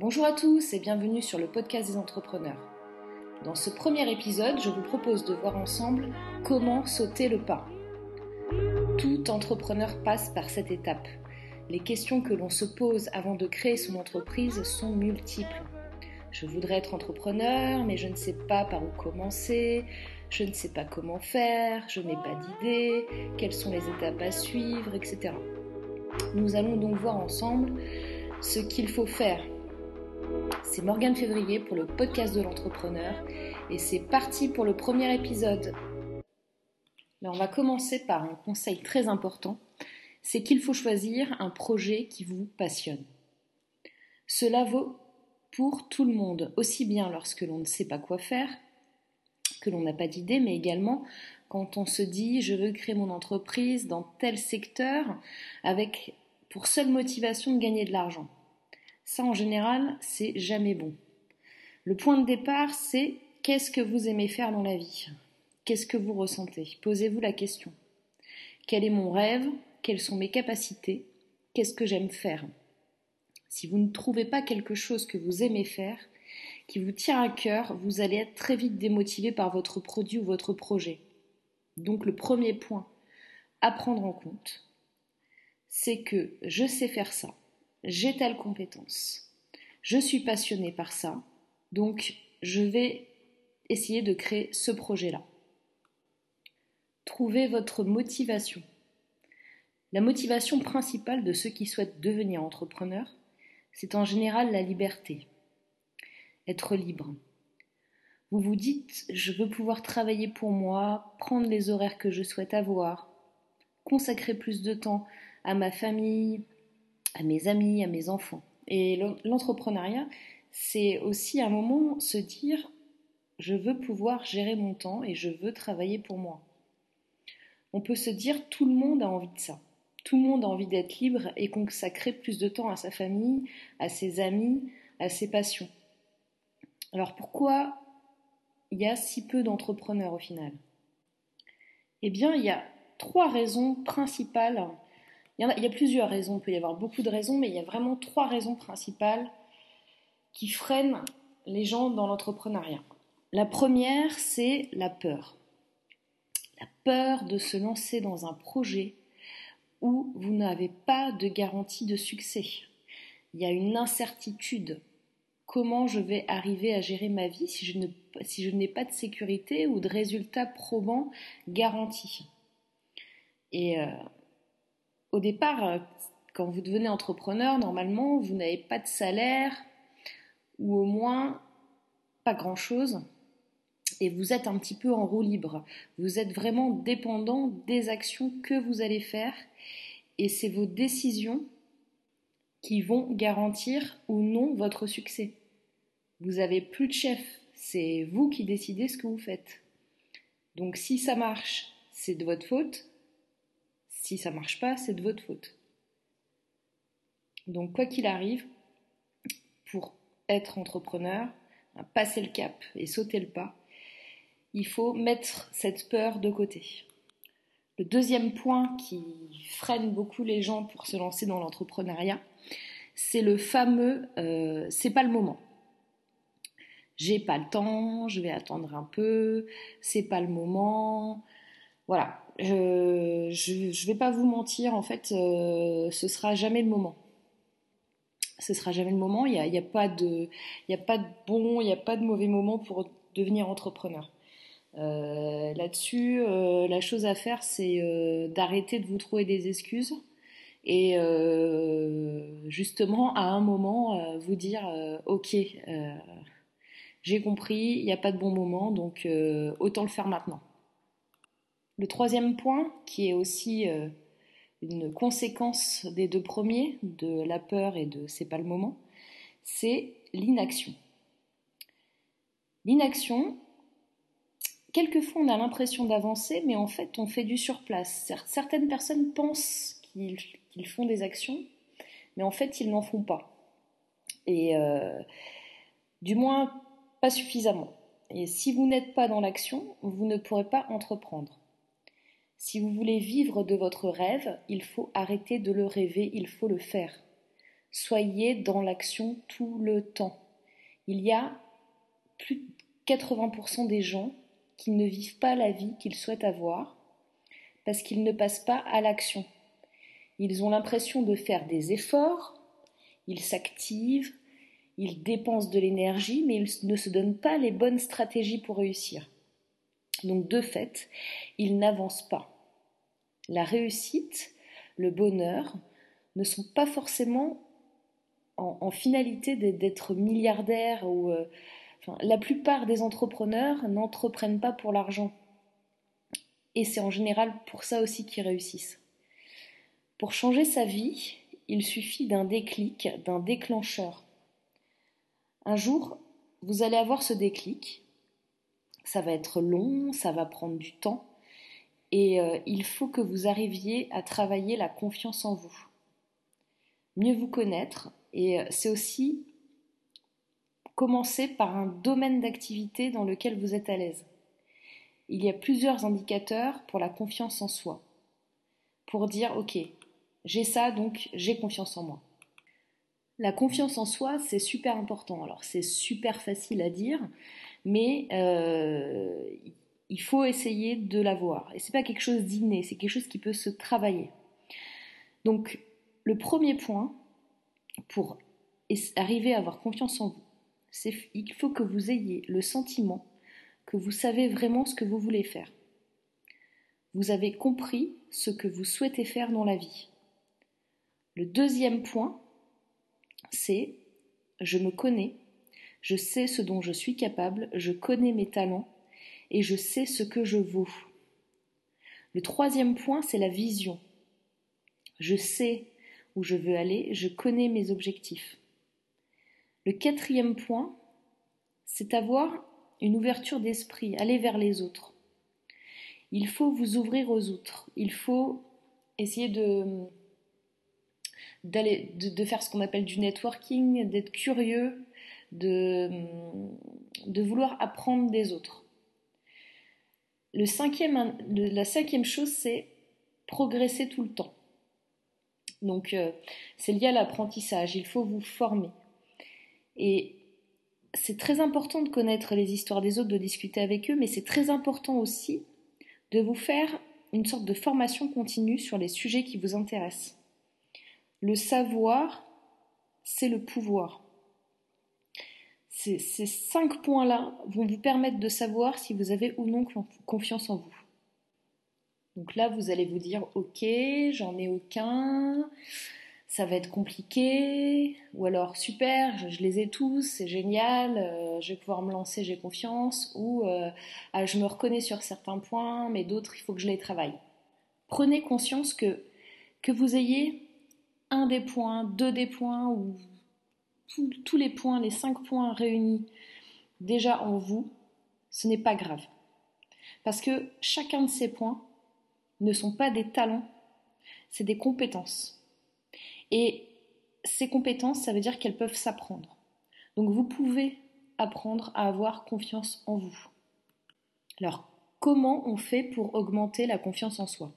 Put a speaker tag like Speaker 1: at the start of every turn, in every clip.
Speaker 1: Bonjour à tous et bienvenue sur le podcast des entrepreneurs. Dans ce premier épisode, je vous propose de voir ensemble comment sauter le pas. Tout entrepreneur passe par cette étape. Les questions que l'on se pose avant de créer son entreprise sont multiples. Je voudrais être entrepreneur, mais je ne sais pas par où commencer, je ne sais pas comment faire, je n'ai pas d'idée, quelles sont les étapes à suivre, etc. Nous allons donc voir ensemble ce qu'il faut faire. C'est Morgane Février pour le podcast de l'entrepreneur et c'est parti pour le premier épisode. Là, on va commencer par un conseil très important, c'est qu'il faut choisir un projet qui vous passionne. Cela vaut pour tout le monde, aussi bien lorsque l'on ne sait pas quoi faire, que l'on n'a pas d'idée, mais également quand on se dit je veux créer mon entreprise dans tel secteur avec pour seule motivation de gagner de l'argent. Ça en général, c'est jamais bon. Le point de départ, c'est qu'est-ce que vous aimez faire dans la vie? Qu'est-ce que vous ressentez? Posez-vous la question. Quel est mon rêve? Quelles sont mes capacités? Qu'est-ce que j'aime faire? Si vous ne trouvez pas quelque chose que vous aimez faire, qui vous tient à cœur, vous allez être très vite démotivé par votre produit ou votre projet. Donc le premier point à prendre en compte, c'est que je sais faire ça, j'ai telle compétence, je suis passionné par ça, donc je vais essayer de créer ce projet-là. Trouvez votre motivation. La motivation principale de ceux qui souhaitent devenir entrepreneurs, c'est en général la liberté, être libre. Vous vous dites, je veux pouvoir travailler pour moi, prendre les horaires que je souhaite avoir, consacrer plus de temps à ma famille, à mes amis, à mes enfants. Et l'entrepreneuriat, c'est aussi un moment se dire, je veux pouvoir gérer mon temps et je veux travailler pour moi. On peut se dire, tout le monde a envie de ça. Tout le monde a envie d'être libre et consacrer plus de temps à sa famille, à ses amis, à ses passions. Alors pourquoi il y a si peu d'entrepreneurs au final? Eh bien, il y a trois raisons principales. Il y, a, plusieurs raisons, il peut y avoir beaucoup de raisons, mais il y a vraiment trois raisons principales qui freinent les gens dans l'entrepreneuriat. La première, c'est la peur. La peur de se lancer dans un projet où vous n'avez pas de garantie de succès. Il y a une incertitude comment je vais arriver à gérer ma vie si je, n'ai pas de sécurité ou de résultats probants garantis? Et euh, au départ, euh, quand vous devenez entrepreneur, normalement, vous n'avez pas de salaire ou au moins pas grand-chose et vous êtes un petit peu en roue libre. Vous êtes vraiment dépendant des actions que vous allez faire et c'est vos décisions qui vont garantir ou non votre succès. Vous n'avez plus de chef, c'est vous qui décidez ce que vous faites. Donc si ça marche, c'est de votre faute. Si ça marche pas, c'est de votre faute. Donc quoi qu'il arrive, pour être entrepreneur, passer le cap et sauter le pas, il faut mettre cette peur de côté. Le deuxième point qui freine beaucoup les gens pour se lancer dans l'entrepreneuriat, c'est le fameux euh, c'est pas le moment. J'ai pas le temps, je vais attendre un peu, c'est pas le moment. Voilà, je, je, vais pas vous mentir, en fait, euh, ce sera jamais le moment. Ce sera jamais le moment. Il n'y a, a, pas de, bon, il n'y a pas de mauvais moment pour devenir entrepreneur. Euh, là-dessus, euh, la chose à faire, c'est d'arrêter de vous trouver des excuses et justement à un moment vous dire ok, j'ai compris, il n'y a pas de bon moment, donc autant le faire maintenant. Le troisième point, qui est aussi une conséquence des deux premiers, de la peur et de c'est pas le moment, c'est l'inaction. L'inaction, quelquefois on a l'impression d'avancer, mais en fait on fait du surplace. Certaines personnes pensent qu'ils font des actions, mais en fait ils n'en font pas. Et euh, du moins pas suffisamment. Et si vous n'êtes pas dans l'action, vous ne pourrez pas entreprendre. Si vous voulez vivre de votre rêve, il faut arrêter de le rêver, il faut le faire. Soyez dans l'action tout le temps. Il y a plus de 80% des gens qui ne vivent pas la vie qu'ils souhaitent avoir parce qu'ils ne passent pas à l'action. Ils ont l'impression de faire des efforts, ils s'activent, ils dépensent de l'énergie, mais ils ne se donnent pas les bonnes stratégies pour réussir. Donc de fait, ils n'avancent pas. La réussite, le bonheur, ne sont pas forcément en, finalité d'être milliardaire ou euh, la plupart des entrepreneurs n'entreprennent pas pour l'argent. Et c'est en général pour ça aussi qu'ils réussissent. Pour changer sa vie, il suffit d'un déclic, d'un déclencheur. Un jour, vous allez avoir ce déclic. Ça va être long, ça va prendre du temps. Et euh, il faut que vous arriviez à travailler la confiance en vous. Mieux vous connaître. Et euh, c'est aussi commencer par un domaine d'activité dans lequel vous êtes à l'aise. Il y a plusieurs indicateurs pour la confiance en soi. Pour dire, ok, j'ai ça, donc j'ai confiance en moi. La confiance en soi, c'est super important. Alors c'est super facile à dire, mais euh, il faut essayer de l'avoir. Et c'est pas quelque chose d'inné, c'est quelque chose qui peut se travailler. Donc le premier point pour arriver à avoir confiance en vous, il faut que vous ayez le sentiment que vous savez vraiment ce que vous voulez faire. Vous avez compris ce que vous souhaitez faire dans la vie. Le deuxième point, c'est je me connais, je sais ce dont je suis capable, je connais mes talents et je sais ce que je vaux. Le troisième point, c'est la vision. Je sais où je veux aller, je connais mes objectifs. Le quatrième point, c'est avoir une ouverture d'esprit, aller vers les autres. Il faut vous ouvrir aux autres. Il faut essayer de, de, faire ce qu'on appelle du networking, d'être curieux, de, vouloir apprendre des autres. Le cinquième, la cinquième chose, c'est progresser tout le temps. Donc, euh, c'est lié à l'apprentissage. Il faut vous former. Et c'est très important de connaître les histoires des autres, de discuter avec eux, mais c'est très important aussi de vous faire une sorte de formation continue sur les sujets qui vous intéressent. Le savoir, c'est le pouvoir. Ces, ces cinq points-là vont vous permettre de savoir si vous avez ou non confiance en vous. Donc là, vous allez vous dire, ok, j'en ai aucun, ça va être compliqué, ou alors super, je, les ai tous, c'est génial, euh, je vais pouvoir me lancer, j'ai confiance, ou euh, ah, je me reconnais sur certains points, mais d'autres, il faut que je les travaille. Prenez conscience que que vous ayez un des points, deux des points, ou tous les points, les cinq points réunis déjà en vous, ce n'est pas grave. Parce que chacun de ces points ne sont pas des talents, c'est des compétences. Et ces compétences, ça veut dire qu'elles peuvent s'apprendre. Donc vous pouvez apprendre à avoir confiance en vous. Alors, comment on fait pour augmenter la confiance en soi?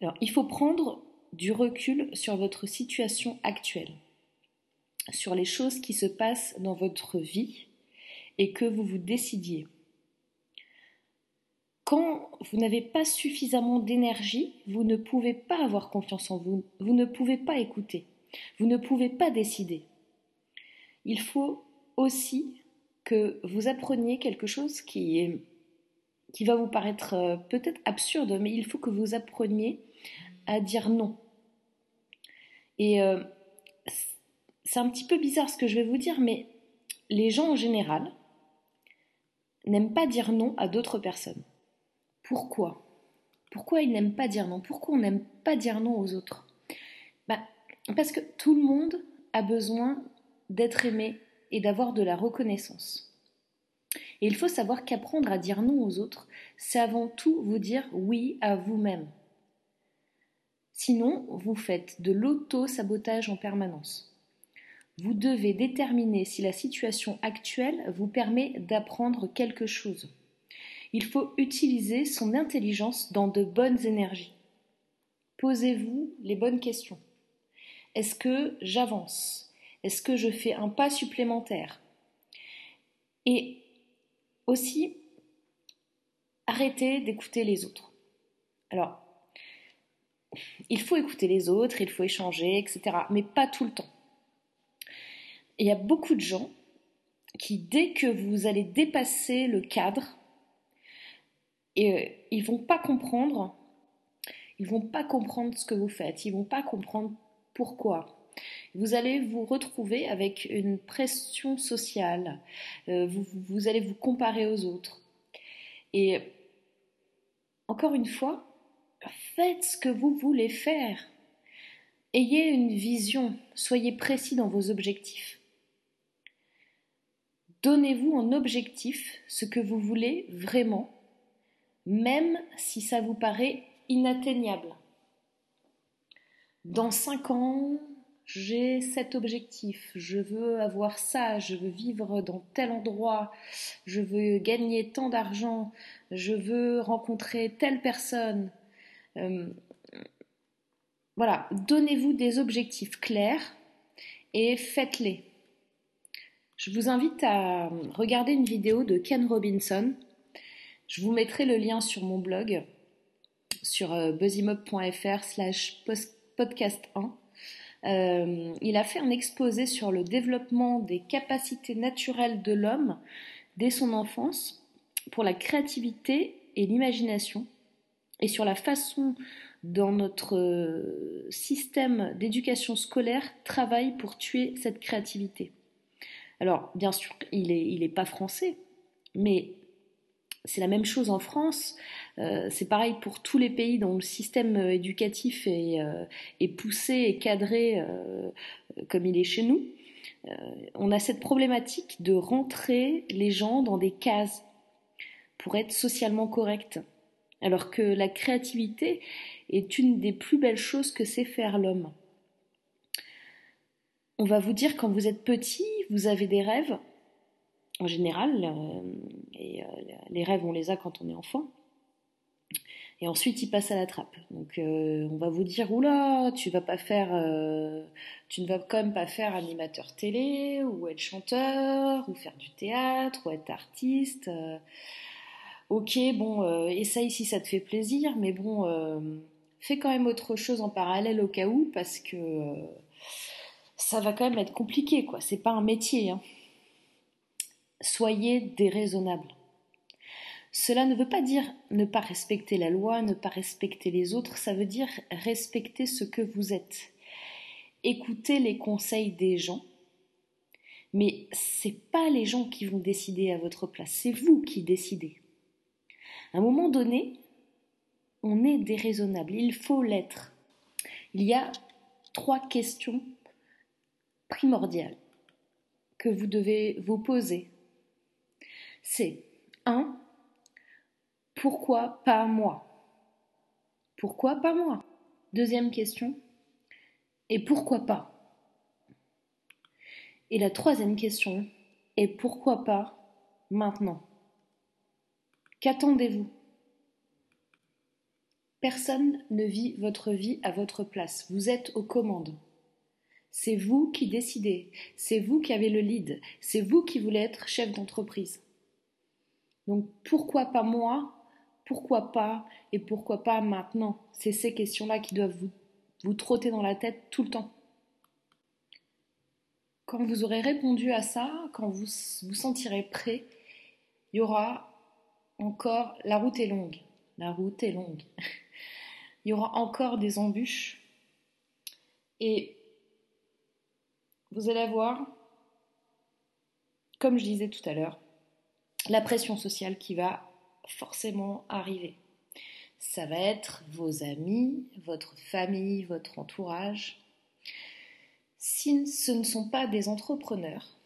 Speaker 1: Alors, il faut prendre du recul sur votre situation actuelle, sur les choses qui se passent dans votre vie et que vous vous décidiez. Quand vous n'avez pas suffisamment d'énergie, vous ne pouvez pas avoir confiance en vous, vous ne pouvez pas écouter, vous ne pouvez pas décider. Il faut aussi que vous appreniez quelque chose qui, va vous paraître euh, peut-être absurde, mais il faut que vous appreniez à dire non. Et euh, c'est un petit peu bizarre ce que je vais vous dire, mais les gens en général n'aiment pas dire non à d'autres personnes. Pourquoi? Pourquoi ils n'aiment pas dire non? Pourquoi on n'aime pas dire non aux autres? Bah, Parce que tout le monde a besoin d'être aimé et d'avoir de la reconnaissance. Et il faut savoir qu'apprendre à dire non aux autres, c'est avant tout vous dire oui à vous-même. Sinon, vous faites de l'auto-sabotage en permanence. Vous devez déterminer si la situation actuelle vous permet d'apprendre quelque chose. Il faut utiliser son intelligence dans de bonnes énergies. Posez-vous les bonnes questions. Est-ce que j'avance? Est-ce que je fais un pas supplémentaire? Et aussi, arrêtez d'écouter les autres. Alors, il faut écouter les autres, il faut échanger, etc. Mais pas tout le temps. Il y a beaucoup de gens qui, dès que vous allez dépasser le cadre, euh, ils vont pas comprendre, ils vont pas comprendre ce que vous faites, ils vont pas comprendre pourquoi. Vous allez vous retrouver avec une pression sociale, euh, vous, vous allez vous comparer aux autres. Et encore une fois, faites ce que vous voulez faire. Ayez une vision, soyez précis dans vos objectifs. Donnez-vous en objectif ce que vous voulez vraiment, même si ça vous paraît inatteignable. Dans cinq ans, j'ai cet objectif, je veux avoir ça, je veux vivre dans tel endroit, je veux gagner tant d'argent, je veux rencontrer telle personne. Euh, voilà, donnez-vous des objectifs clairs et faites-les. Je vous invite à regarder une vidéo de Ken Robinson. Je vous mettrai le lien sur mon blog sur euh, buzzymob.fr slash podcast 1. Euh, il a fait un exposé sur le développement des capacités naturelles de l'homme dès son enfance pour la créativité et l'imagination et sur la façon dont notre euh, système d'éducation scolaire travaille pour tuer cette créativité. Alors, bien sûr, il n'est il est pas français, mais c'est la même chose en France. Euh, c'est pareil pour tous les pays dont le système euh, éducatif est, euh, est poussé et cadré comme il est chez nous. on a cette problématique de rentrer les gens dans des cases pour être socialement corrects. Alors que la créativité est une des plus belles choses que sait faire l'homme on va vous dire quand vous êtes petit, vous avez des rêves, en général, euh, et euh, les rêves on les a quand on est enfant. Et ensuite, ils passent à la trappe. Donc, euh, on va vous dire, oula, tu vas pas faire, tu ne vas quand même pas faire animateur télé, ou être chanteur, ou faire du théâtre, ou être artiste. ok, bon, essaye si ça te fait plaisir, mais bon, fais quand même autre chose en parallèle au cas où, parce que ça va quand même être compliqué, quoi. C'est pas un métier. Hein. Soyez déraisonnable. Cela ne veut pas dire ne pas respecter la loi, ne pas respecter les autres, ça veut dire respecter ce que vous êtes. Écoutez les conseils des gens, mais c'est pas les gens qui vont décider à votre place, c'est vous qui décidez. À un moment donné, on est déraisonnable, il faut l'être. Il y a trois questions primordial que vous devez vous poser, c'est 1. Pourquoi pas moi? Pourquoi pas moi? Deuxième question, et pourquoi pas? Et la troisième question, et pourquoi pas maintenant? Qu'attendez-vous? Personne ne vit votre vie à votre place, vous êtes aux commandes. C'est vous qui décidez, c'est vous qui avez le lead, c'est vous qui voulez être chef d'entreprise. Donc pourquoi pas moi Pourquoi pas Et pourquoi pas maintenant? C'est ces questions-là qui doivent vous, trotter dans la tête tout le temps. Quand vous aurez répondu à ça, quand vous vous sentirez prêt, il y aura encore, la route est longue, la route est longue. il y aura encore des embûches. Et vous allez avoir, comme je disais tout à l'heure, la pression sociale qui va forcément arriver. Ça va être vos amis, votre famille, votre entourage. Si ce ne sont pas des entrepreneurs,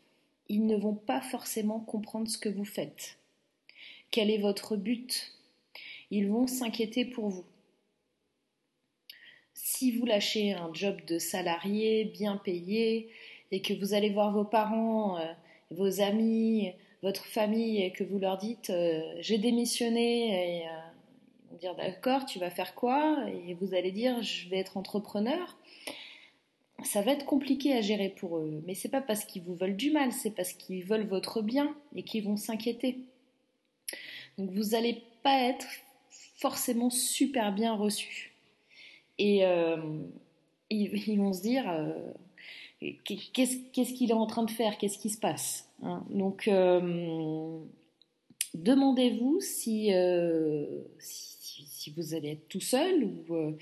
Speaker 1: ils ne vont pas forcément comprendre ce que vous faites. Quel est votre but? Ils vont s'inquiéter pour vous. Si vous lâchez un job de salarié bien payé, et que vous allez voir vos parents, euh, vos amis, votre famille et que vous leur dites euh, j'ai démissionné et euh, vont dire d'accord tu vas faire quoi? Et vous allez dire je vais être entrepreneur ça va être compliqué à gérer pour eux. Mais c'est pas parce qu'ils vous veulent du mal, c'est parce qu'ils veulent votre bien et qu'ils vont s'inquiéter. Donc vous n'allez pas être forcément super bien reçu. Et ils, vont se dire qu'est-ce qu'il est en train de faire, qu'est-ce qui se passe? Hein? Donc euh, demandez-vous si, si, vous allez être tout seul ou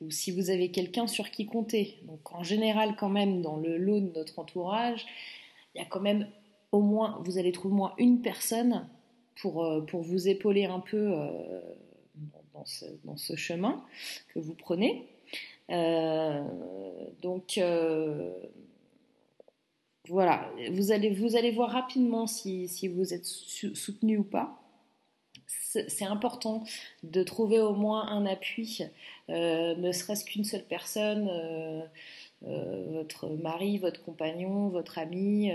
Speaker 1: ou si vous avez quelqu'un sur qui compter. Donc en général quand même dans le lot de notre entourage, il y a quand même au moins, vous allez trouver au moins une personne pour, euh, pour vous épauler un peu euh, dans, ce, chemin que vous prenez. Euh, donc voilà, vous allez, vous allez voir rapidement si, vous êtes soutenu ou pas. C'est important de trouver au moins un appui, euh, ne serait-ce qu'une seule personne, euh, euh, votre mari, votre compagnon, votre ami,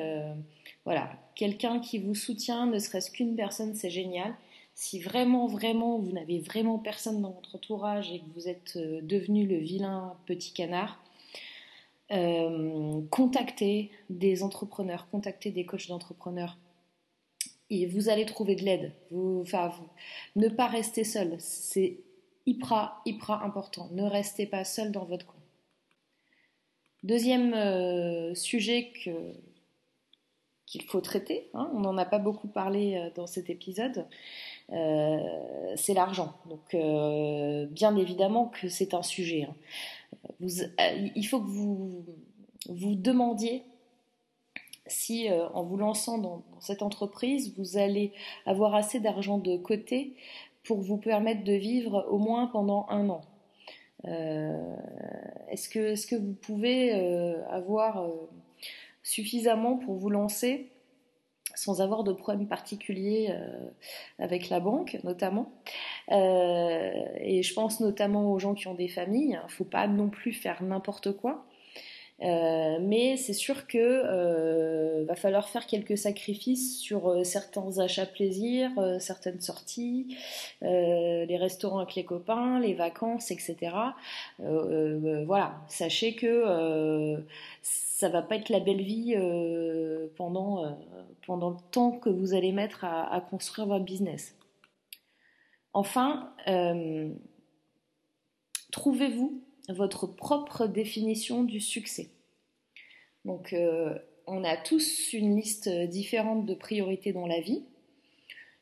Speaker 1: voilà, quelqu'un qui vous soutient, ne serait-ce qu'une personne, c'est génial. Si vraiment, vraiment, vous n'avez vraiment personne dans votre entourage et que vous êtes devenu le vilain petit canard, contactez des entrepreneurs, contactez des coachs d'entrepreneurs et vous allez trouver de l'aide. Enfin, ne pas rester seul, c'est hyper, hyper important. Ne restez pas seul dans votre coin. Deuxième euh, sujet qu'il faut traiter, hein, on n'en a pas beaucoup parlé euh, dans cet épisode, euh, c'est l'argent. Donc, bien évidemment que c'est un sujet. Hein. il faut que vous vous demandiez si euh, en vous lançant dans, cette entreprise, vous allez avoir assez d'argent de côté pour vous permettre de vivre au moins pendant un an. Euh, est-ce que, vous pouvez euh, avoir suffisamment pour vous lancer sans avoir de problème particulier avec la banque notamment. et je pense notamment aux gens qui ont des familles. Il ne faut pas non plus faire n'importe quoi. Euh, mais c'est sûr que euh, va falloir faire quelques sacrifices sur euh, certains achats plaisir, certaines sorties, les restaurants avec les copains, les vacances, etc. voilà, sachez que ça va pas être la belle vie pendant, pendant le temps que vous allez mettre à, construire votre business. Enfin, trouvez-vous votre propre définition du succès. Donc, euh, on a tous une liste différente de priorités dans la vie.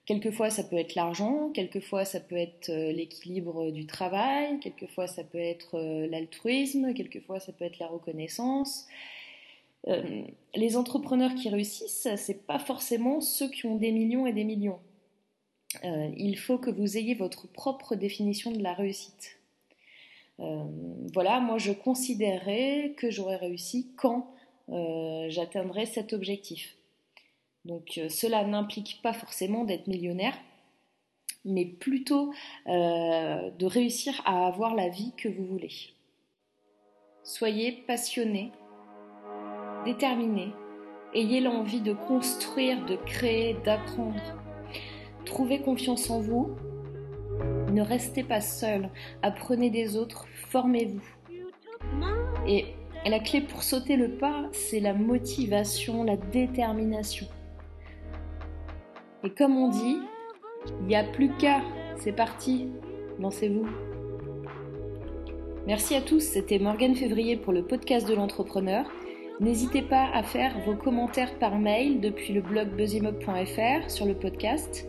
Speaker 1: Quelquefois, ça peut être l'argent, quelquefois, ça peut être euh, l'équilibre du travail, quelquefois, ça peut être euh, l'altruisme, quelquefois, ça peut être la reconnaissance. Les entrepreneurs qui réussissent, c'est pas forcément ceux qui ont des millions et des millions. il faut que vous ayez votre propre définition de la réussite. Euh, voilà, moi je considérais que j'aurais réussi quand euh, j'atteindrai cet objectif. Donc euh, cela n'implique pas forcément d'être millionnaire, mais plutôt de réussir à avoir la vie que vous voulez. Soyez passionné, déterminé, ayez l'envie de construire, de créer, d'apprendre. Trouvez confiance en vous ne restez pas seul, apprenez des autres, formez-vous. Et la clé pour sauter le pas, c'est la motivation, la détermination. Et comme on dit, il n'y a plus qu'à, c'est parti, lancez-vous. Merci à tous, c'était Morgane Février pour le podcast de l'entrepreneur. N'hésitez pas à faire vos commentaires par mail depuis le blog buzzimob.fr sur le podcast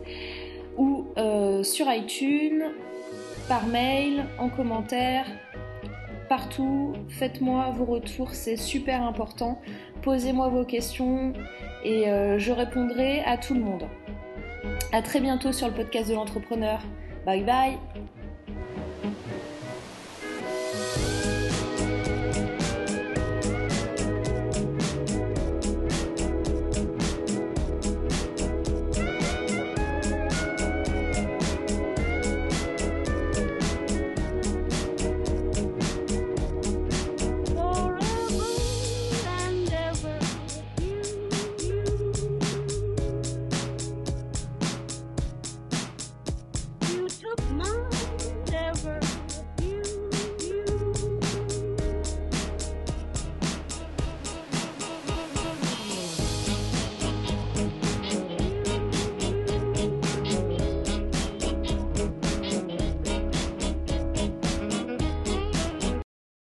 Speaker 1: ou euh, sur iTunes, par mail, en commentaire, partout. Faites-moi vos retours, c'est super important. Posez-moi vos questions et euh, je répondrai à tout le monde. À très bientôt sur le podcast de l'entrepreneur. Bye bye